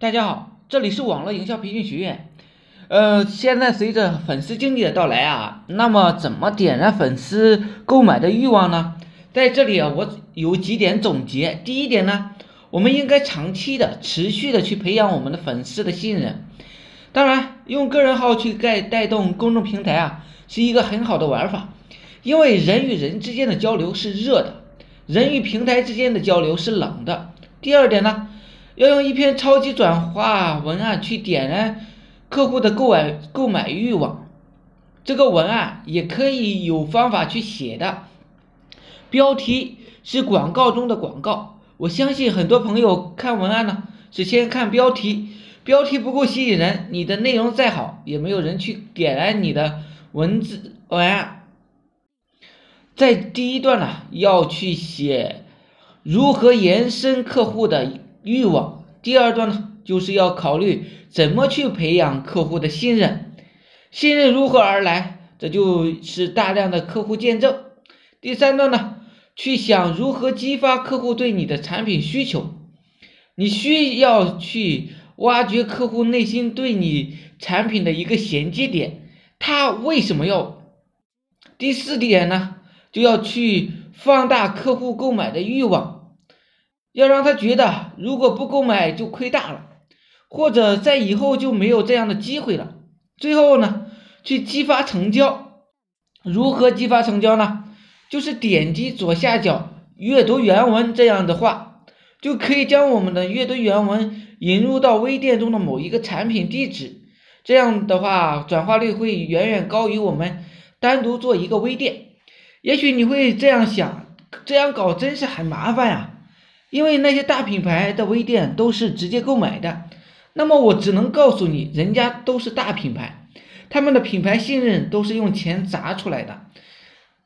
大家好，这里是网络营销培训学院。呃，现在随着粉丝经济的到来啊，那么怎么点燃粉丝购买的欲望呢？在这里啊，我有几点总结。第一点呢，我们应该长期的、持续的去培养我们的粉丝的信任。当然，用个人号去带带动公众平台啊，是一个很好的玩法，因为人与人之间的交流是热的，人与平台之间的交流是冷的。第二点呢？要用一篇超级转化文案去点燃客户的购买购买欲望，这个文案也可以有方法去写的。标题是广告中的广告，我相信很多朋友看文案呢是先看标题，标题不够吸引人，你的内容再好也没有人去点燃你的文字文案。在第一段呢，要去写如何延伸客户的。欲望，第二段呢，就是要考虑怎么去培养客户的信任，信任如何而来？这就是大量的客户见证。第三段呢，去想如何激发客户对你的产品需求，你需要去挖掘客户内心对你产品的一个衔接点，他为什么要？第四点呢，就要去放大客户购买的欲望。要让他觉得，如果不购买就亏大了，或者在以后就没有这样的机会了。最后呢，去激发成交。如何激发成交呢？就是点击左下角阅读原文这样的话，就可以将我们的阅读原文引入到微店中的某一个产品地址。这样的话，转化率会远远高于我们单独做一个微店。也许你会这样想，这样搞真是很麻烦呀。因为那些大品牌的微店都是直接购买的，那么我只能告诉你，人家都是大品牌，他们的品牌信任都是用钱砸出来的。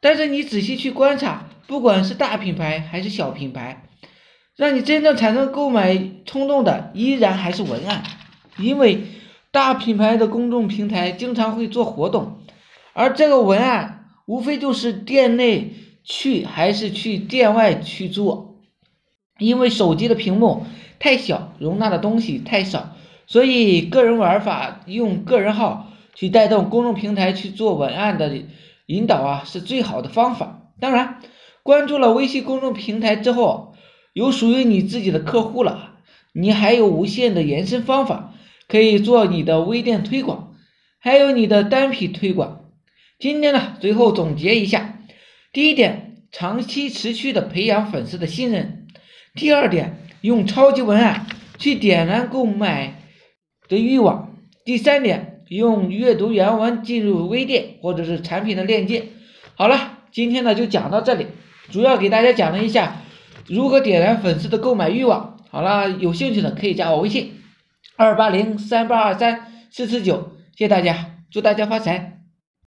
但是你仔细去观察，不管是大品牌还是小品牌，让你真正产生购买冲动的，依然还是文案。因为大品牌的公众平台经常会做活动，而这个文案无非就是店内去还是去店外去做。因为手机的屏幕太小，容纳的东西太少，所以个人玩法用个人号去带动公众平台去做文案的引导啊，是最好的方法。当然，关注了微信公众平台之后，有属于你自己的客户了，你还有无限的延伸方法，可以做你的微店推广，还有你的单品推广。今天呢，最后总结一下：第一点，长期持续的培养粉丝的信任。第二点，用超级文案去点燃购买的欲望。第三点，用阅读原文进入微店或者是产品的链接。好了，今天呢就讲到这里，主要给大家讲了一下如何点燃粉丝的购买欲望。好了，有兴趣的可以加我微信：二八零三八二三四四九，谢谢大家，祝大家发财。